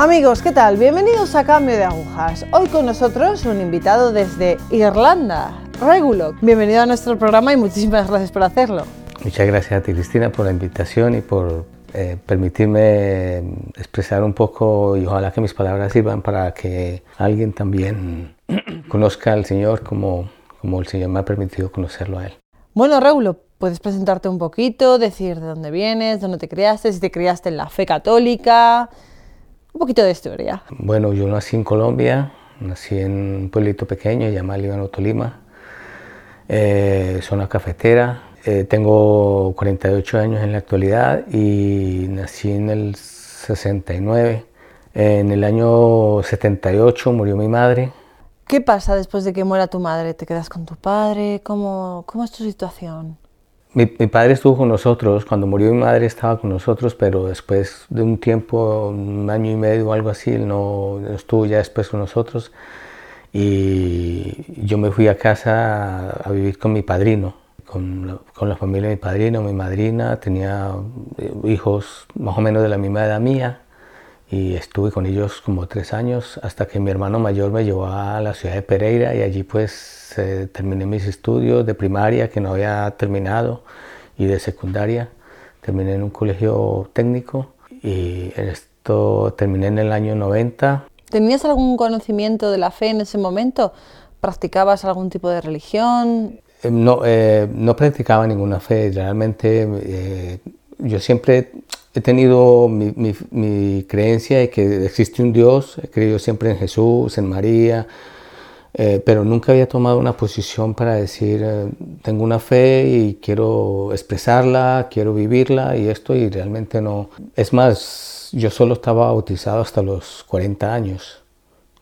Amigos, ¿qué tal? Bienvenidos a Cambio de Agujas. Hoy con nosotros un invitado desde Irlanda, Regulo. Bienvenido a nuestro programa y muchísimas gracias por hacerlo. Muchas gracias a ti, Cristina, por la invitación y por eh, permitirme expresar un poco y ojalá que mis palabras sirvan para que alguien también conozca al Señor como, como el Señor me ha permitido conocerlo a Él. Bueno, Regulo, puedes presentarte un poquito, decir de dónde vienes, dónde te criaste, si te criaste en la fe católica, un poquito de historia. Bueno, yo nací en Colombia, nací en un pueblito pequeño llamado Líbano Tolima, eh, zona cafetera. Eh, tengo 48 años en la actualidad y nací en el 69. En el año 78 murió mi madre. ¿Qué pasa después de que muera tu madre? ¿Te quedas con tu padre? ¿Cómo, cómo es tu situación? Mi, padre estuvo con nosotros, cuando murió mi madre estaba con nosotros, pero después de un tiempo, un año y medio o algo así, no, estuvo ya después con nosotros. Y yo me fui a casa a, vivir con mi padrino, con la, con la, familia de mi padrino, mi madrina, tenía eh, hijos más o menos de la misma edad mía y estuve con ellos como tres años hasta que mi hermano mayor me llevó a la ciudad de Pereira y allí pues terminé mis estudios de primaria que no había terminado y de secundaria. Terminé en un colegio técnico y esto terminé en el año 90. ¿Tenías algún conocimiento de la fe en ese momento? ¿Practicabas algún tipo de religión? Eh, no, eh, no practicaba ninguna fe, realmente eh, yo siempre he tenido mi, creencia de que existe un Dios, he creído siempre en Jesús, en María, eh, pero nunca había tomado una posición para decir, eh, tengo una fe y quiero expresarla, quiero vivirla y esto, y realmente no. Es más, yo solo estaba bautizado hasta los 40 años,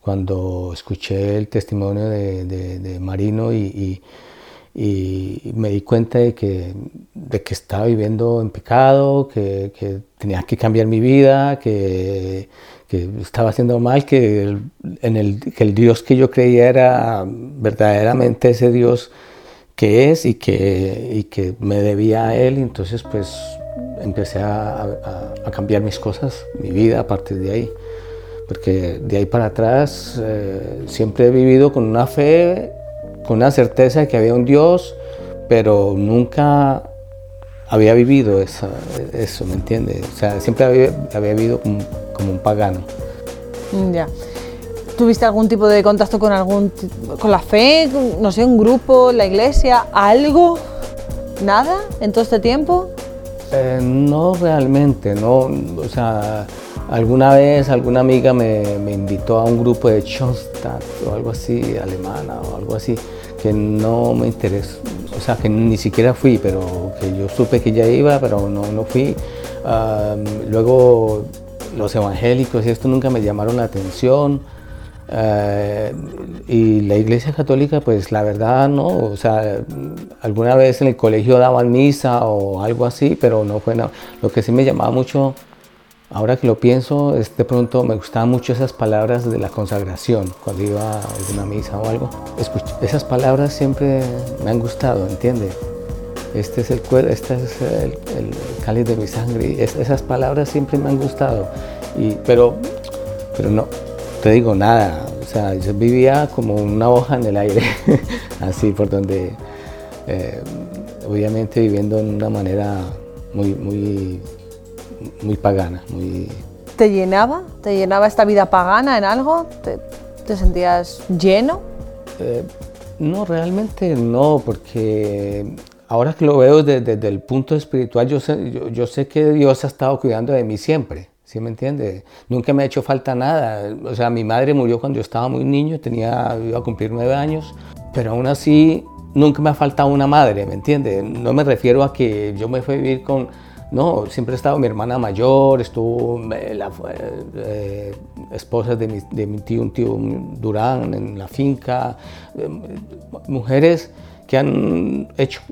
cuando escuché el testimonio de, Marino y y me di cuenta de que, de que estaba viviendo en pecado, que, que tenía que cambiar mi vida, que, que estaba haciendo mal, que el, en el, que el Dios que yo creía era verdaderamente ese Dios que es y que, y que me debía a Él. Entonces pues empecé a, a, cambiar mis cosas, mi vida a partir de ahí. Porque de ahí para atrás eh, siempre he vivido con una fe con una certeza de que había un Dios, pero nunca había vivido eso, eso ¿me entiendes? O sea, siempre había, vivido como, un pagano. Mm, ya. ¿Tuviste algún tipo de contacto con algún con la fe, no sé, un grupo, la iglesia, algo? ¿Nada en todo este tiempo? Eh, no realmente, no, o sea, alguna vez alguna amiga me, me invitó a un grupo de Schoenstatt o algo así, alemana o algo así, que no me interesó, o sea, que ni siquiera fui, pero que yo supe que ya iba, pero no, no fui. luego los evangélicos y esto nunca me llamaron la atención. Eh, y la iglesia católica, pues la verdad no, o sea, alguna vez en el colegio daban misa o algo así, pero no fue nada. Lo que sí me llamaba mucho Ahora que lo pienso, de pronto me gustaban mucho esas palabras de la consagración, cuando iba a una misa o algo. esas palabras siempre me han gustado, ¿entiendes? Este es el este es cáliz de mi sangre. esas palabras siempre me han gustado. Y, pero, pero no, te digo nada. O sea, yo vivía como una hoja en el aire, así por donde, eh, obviamente viviendo de una manera muy, muy muy pagana, muy... ¿Te llenaba? ¿Te llenaba esta vida pagana en algo? ¿Te, sentías lleno? Eh, no, realmente no, porque ahora que lo veo desde, el punto espiritual, yo sé, yo, sé que Dios ha estado cuidando de mí siempre, ¿sí me entiende? Nunca me ha hecho falta nada. O sea, mi madre murió cuando yo estaba muy niño, tenía, iba a cumplir nueve años, pero aún así nunca me ha faltado una madre, ¿me entiende? No me refiero a que yo me fui a vivir con no, siempre ha estado mi hermana mayor, estuvo eh, la eh, esposa de mi, tío, un tío Durán en la finca, eh, mujeres que han hecho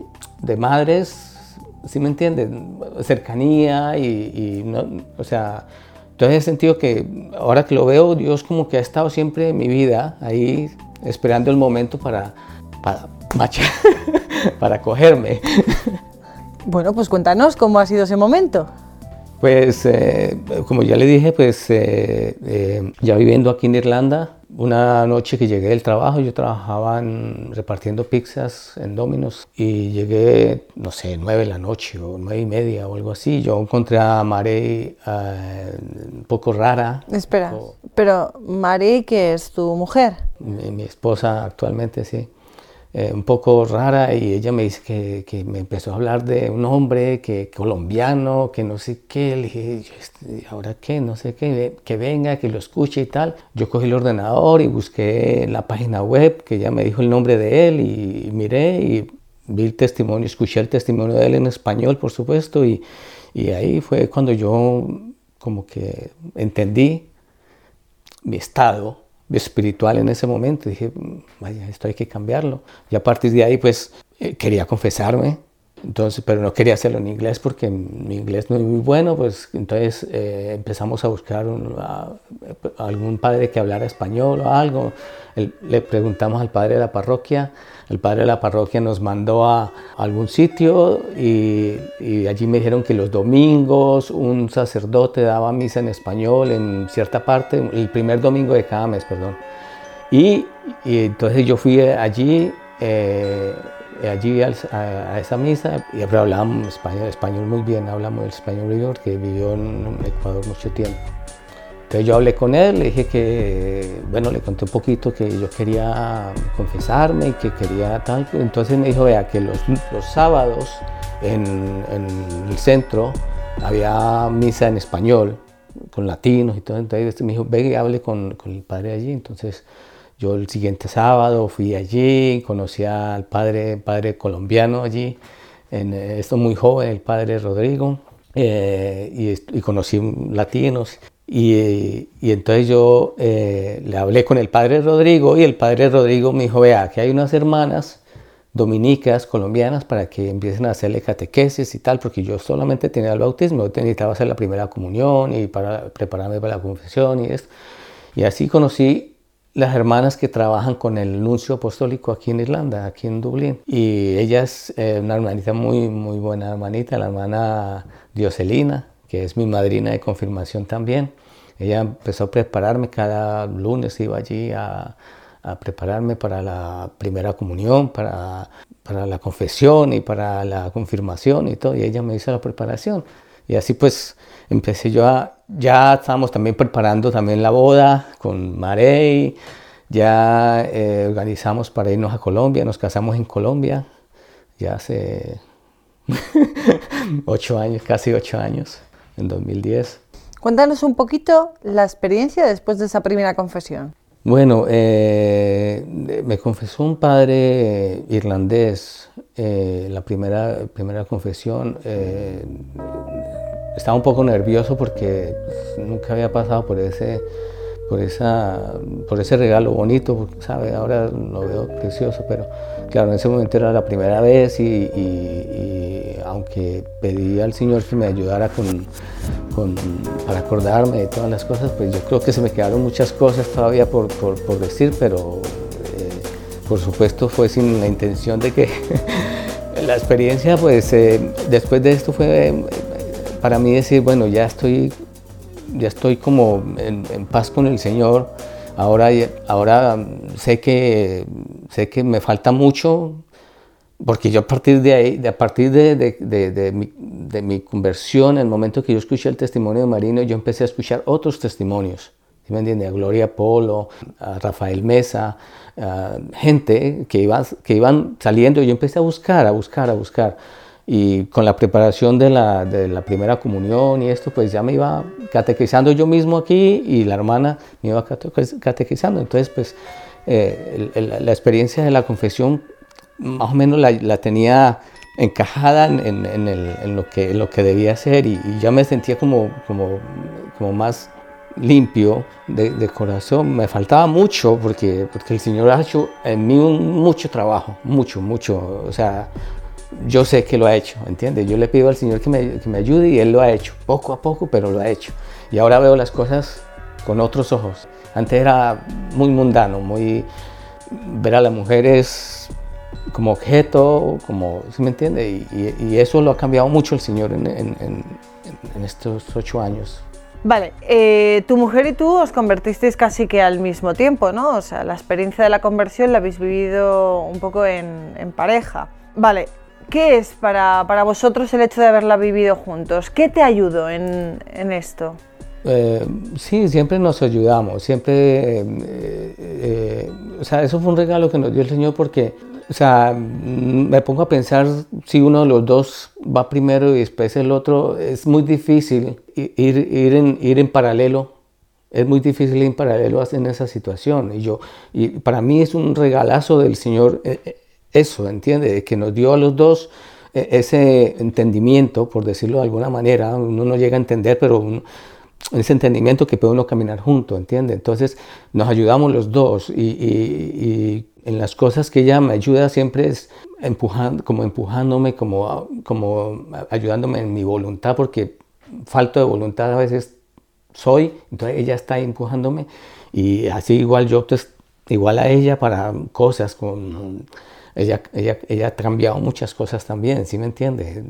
de madres, ¿sí me entienden? Cercanía y, no, o sea, entonces he sentido que ahora que lo veo, Dios como que ha estado siempre en mi vida ahí esperando el momento para, para, para cogerme. Bueno, pues cuéntanos cómo ha sido ese momento. Pues, eh, como ya le dije, pues eh, eh, ya viviendo aquí en Irlanda, una noche que llegué del trabajo, yo trabajaba repartiendo pizzas en Domino's y llegué, no sé, nueve de la noche o nueve y media o algo así. Yo encontré a Mare un poco rara. Espera, pero Mare, que es tu mujer. mi esposa actualmente, sí. Eh, un poco rara y ella me dice que, que, me empezó a hablar de un hombre que colombiano, que no sé qué, le dije, este, ¿ahora qué? No sé qué, que venga, que lo escuche y tal. Yo cogí el ordenador y busqué la página web, que ya me dijo el nombre de él y, miré y vi el testimonio, escuché el testimonio de él en español, por supuesto, y, y ahí fue cuando yo como que entendí mi estado espiritual en ese momento. Dije, vaya, esto hay que cambiarlo. Y a partir de ahí, pues, eh, quería confesarme. Entonces, pero no quería hacerlo en inglés porque mi inglés no es muy bueno, pues entonces eh, empezamos a buscar algún padre que hablara español o algo. le preguntamos al padre de la parroquia el padre de la parroquia nos mandó a algún sitio y, allí me dijeron que los domingos un sacerdote daba misa en español en cierta parte, el primer domingo de cada mes, perdón. Y, entonces yo fui allí, eh, allí a, esa misa y hablábamos español, español muy bien, hablamos el español muy porque vivió en Ecuador mucho tiempo. Entonces yo hablé con él, le dije que, bueno, le conté un poquito que yo quería confesarme y que quería tal. Entonces me dijo, vea, que los, los sábados en, el centro había misa en español, con latinos y todo. Entonces me dijo, ve y hable con, con el padre allí. Entonces yo el siguiente sábado fui allí, conocí al padre, padre colombiano allí, en, esto muy joven, el padre Rodrigo. Eh, y, y, conocí latinos y, entonces yo eh, le hablé con el padre Rodrigo y el padre Rodrigo me dijo, vea, que hay unas hermanas dominicas, colombianas, para que empiecen a hacerle catequesis y tal, porque yo solamente tenía el bautismo, yo necesitaba hacer la primera comunión y para prepararme para la confesión y esto. Y así conocí las hermanas que trabajan con el nuncio apostólico aquí en Irlanda, aquí en Dublín. Y ella es eh, una hermanita muy, muy buena hermanita, la hermana Dioselina, que es mi madrina de confirmación también. Ella empezó a prepararme, cada lunes iba allí a, prepararme para la primera comunión, para, para, la confesión y para la confirmación y todo, y ella me hizo la preparación. Y así pues empecé yo a, ya estábamos también preparando también la boda con Marey, ya eh, organizamos para irnos a Colombia, nos casamos en Colombia, ya hace ocho años, casi ocho años en 2010. Cuéntanos un poquito la experiencia después de esa primera confesión. Bueno, eh, me confesó un padre irlandés eh, la primera, primera confesión. Eh, estaba un poco nervioso porque pues, nunca había pasado por ese, por, esa, por ese regalo bonito, ¿sabe? Ahora lo veo precioso, pero claro, en ese momento era la primera vez y aunque pedí al Señor que me ayudara con, para acordarme de todas las cosas, pues yo creo que se me quedaron muchas cosas todavía por, decir, pero eh, por supuesto fue sin la intención de que la experiencia, pues eh, después de esto fue para mí decir, bueno, ya estoy, ya estoy como en, en paz con el Señor. Ahora, ahora sé, que, sé que me falta mucho, porque yo a partir de ahí, de, a partir de, de, de, mi, de, mi, conversión, el momento que yo escuché el testimonio de Marino, yo empecé a escuchar otros testimonios. ¿Sí me entiende? A Gloria Polo, a Rafael Mesa, a gente que, iba, que iban saliendo. Yo empecé a buscar, a buscar, a buscar. Y con la preparación de la, de la primera comunión y esto, pues ya me iba catequizando yo mismo aquí y la hermana me iba catequizando. Entonces, pues eh, la experiencia de la confesión más o menos la, tenía encajada en, en, lo que, lo que debía ser y, ya me sentía como, como, como más limpio de, corazón. Me faltaba mucho porque, porque el Señor ha hecho en mí mucho trabajo, mucho, mucho. O sea, yo sé que lo ha hecho, ¿entiendes? Yo le pido al Señor que me, que me ayude y Él lo ha hecho, poco a poco, pero lo ha hecho. Y ahora veo las cosas con otros ojos. Antes era muy mundano, muy... Ver a las mujeres como objeto, como, ¿se me entiende? Y, eso lo ha cambiado mucho el Señor en, en estos ocho años. Vale, eh, tu mujer y tú os convertisteis casi que al mismo tiempo, ¿no? O sea, la experiencia de la conversión la habéis vivido un poco en pareja. Vale, ¿qué es para, para, vosotros el hecho de haberla vivido juntos? ¿Qué te ayudó en, en esto? Eh, sí, siempre nos ayudamos, siempre, eh, eh, o sea, eso fue un regalo que nos dio el Señor porque, o sea, me pongo a pensar si uno de los dos va primero y después el otro, es muy difícil ir, ir, en, ir en paralelo, es muy difícil ir en paralelo en esa situación. Y yo, y para mí es un regalazo del Señor eso, ¿entiende? Que nos dio a los dos ese entendimiento, por decirlo de alguna manera, uno no llega a entender, pero uno, ese entendimiento que puede uno caminar junto, ¿entiende? Entonces nos ayudamos los dos y, en las cosas que ella me ayuda siempre es empujando, como empujándome, como, como ayudándome en mi voluntad, porque falto de voluntad a veces soy, entonces ella está empujándome y así igual yo, pues, igual a ella para cosas con... Ella, ella, ella, ha cambiado muchas cosas también, ¿sí me entiende?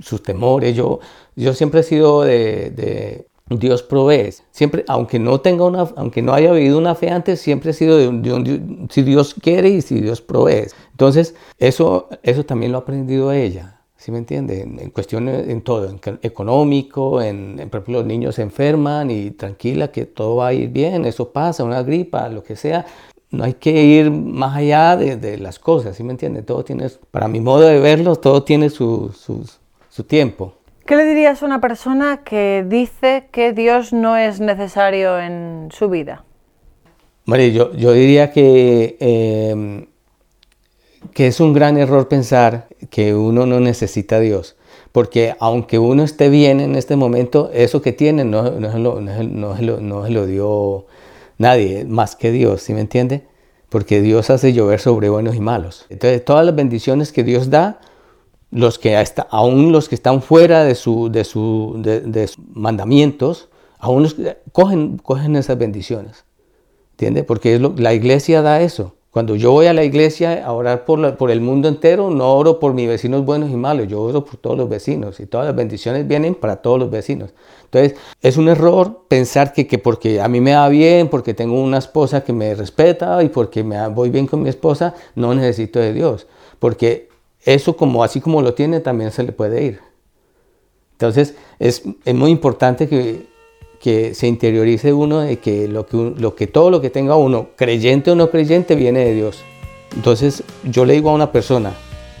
Sus temores, yo, yo siempre he sido de Dios provee. Siempre, aunque no tenga una, aunque no haya vivido una fe antes, siempre ha sido de un, si Dios quiere y si Dios provee. Entonces, eso, eso también lo ha aprendido ella. ¿Sí me entiende? En, cuestiones, en todo, en económico, en, por ejemplo, los niños se enferman y tranquila que todo va a ir bien, eso pasa, una gripa, lo que sea. No hay que ir más allá de, de las cosas, ¿sí me entiende? Todo tiene, para mi modo de verlo, todo tiene su, su, su tiempo. ¿Qué le dirías a una persona que dice que Dios no es necesario en su vida? María, yo, yo diría que, eh, que es un gran error pensar que uno no necesita a Dios. Porque aunque uno esté bien en este momento, eso que tiene no, no, se, lo, no, lo, no lo dio nadie más que Dios, ¿sí me entiende? Porque Dios hace llover sobre buenos y malos. Entonces, todas las bendiciones que Dios da, los que hasta, aún los que están fuera de, su, de, de, sus mandamientos, aún cogen, cogen esas bendiciones. ¿Entiende? Porque es lo, la iglesia da eso. Cuando yo voy a la iglesia a orar por, el mundo entero, no oro por mis vecinos buenos y malos, yo oro por todos los vecinos y todas las bendiciones vienen para todos los vecinos. Entonces, es un error pensar que, que porque a mí me va bien, porque tengo una esposa que me respeta y porque me voy bien con mi esposa, no necesito de Dios. Porque eso como así como lo tiene también se le puede ir. Entonces es, es muy importante que, que, se interiorice uno de que, lo que, todo lo que tenga uno, creyente o no creyente, viene de Dios. Entonces yo le digo a una persona,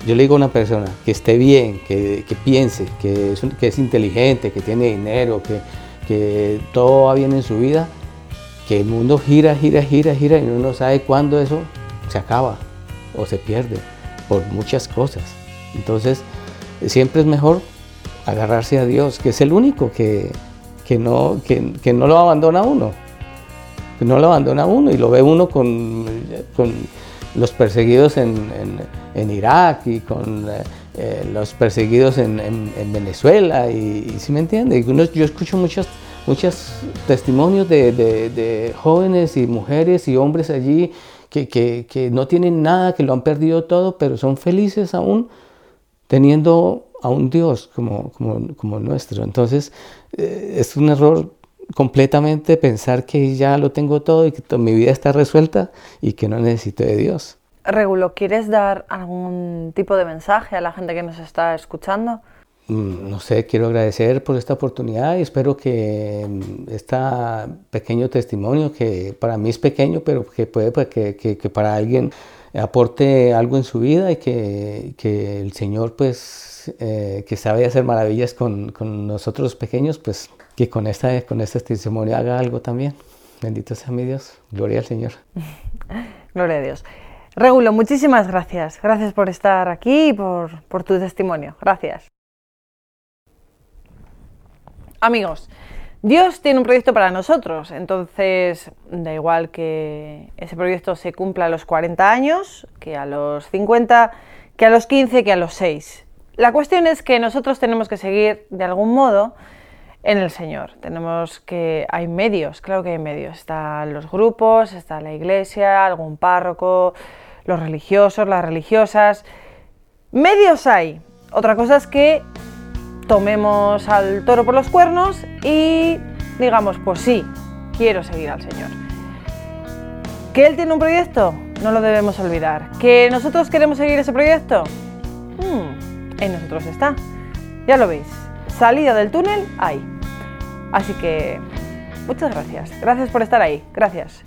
yo le digo a una persona que esté bien, que, piense, que es, que es, inteligente, que tiene dinero, que, que todo va bien en su vida, que el mundo gira, gira, gira, gira y uno no sabe cuándo eso se acaba o se pierde por muchas cosas. Entonces, siempre es mejor agarrarse a Dios, que es el único que, que no, que, que, no lo abandona uno. Que no lo abandona uno y lo ve uno con, con los perseguidos en, en, Irak y con eh, los perseguidos en, en Venezuela. Y, si me entiende, yo escucho muchos muchos testimonios de, de, de jóvenes y mujeres y hombres allí que, no tienen nada, que lo han perdido todo, pero son felices aún teniendo a un Dios como, como, nuestro. Entonces eh, es un error completamente pensar que ya lo tengo todo y que mi vida está resuelta y que no necesito de Dios. Regulo, ¿quieres dar algún tipo de mensaje a la gente que nos está escuchando? No sé, quiero agradecer por esta oportunidad y espero que este pequeño testimonio, que para mí es pequeño, pero que puede pues, que, para alguien aporte algo en su vida y que, el Señor, pues, eh, que sabe hacer maravillas con, con, nosotros pequeños, pues, que con, esta, con este testimonio haga algo también. Bendito sea mi Dios. Gloria al Señor. Gloria a Dios. Regulo, muchísimas gracias. Gracias por estar aquí y por, por tu testimonio. Gracias. Amigos, Dios tiene un proyecto para nosotros, entonces da igual que ese proyecto se cumpla a los 40 años, que a los 50, que a los 15, que a los 6. La cuestión es que nosotros tenemos que seguir de algún modo en el Señor. Tenemos que hay medios, claro que hay medios. Están los grupos, está la iglesia, algún párroco, los religiosos, las religiosas. Medios hay. Otra cosa es que tomemos al toro por los cuernos y digamos, pues sí, quiero seguir al Señor. ¿Que Él tiene un proyecto? No lo debemos olvidar. ¿Que nosotros queremos seguir ese proyecto? Hmm, en nosotros está. Ya lo veis, salida del túnel hay. Así que muchas gracias. Gracias por estar ahí. Gracias.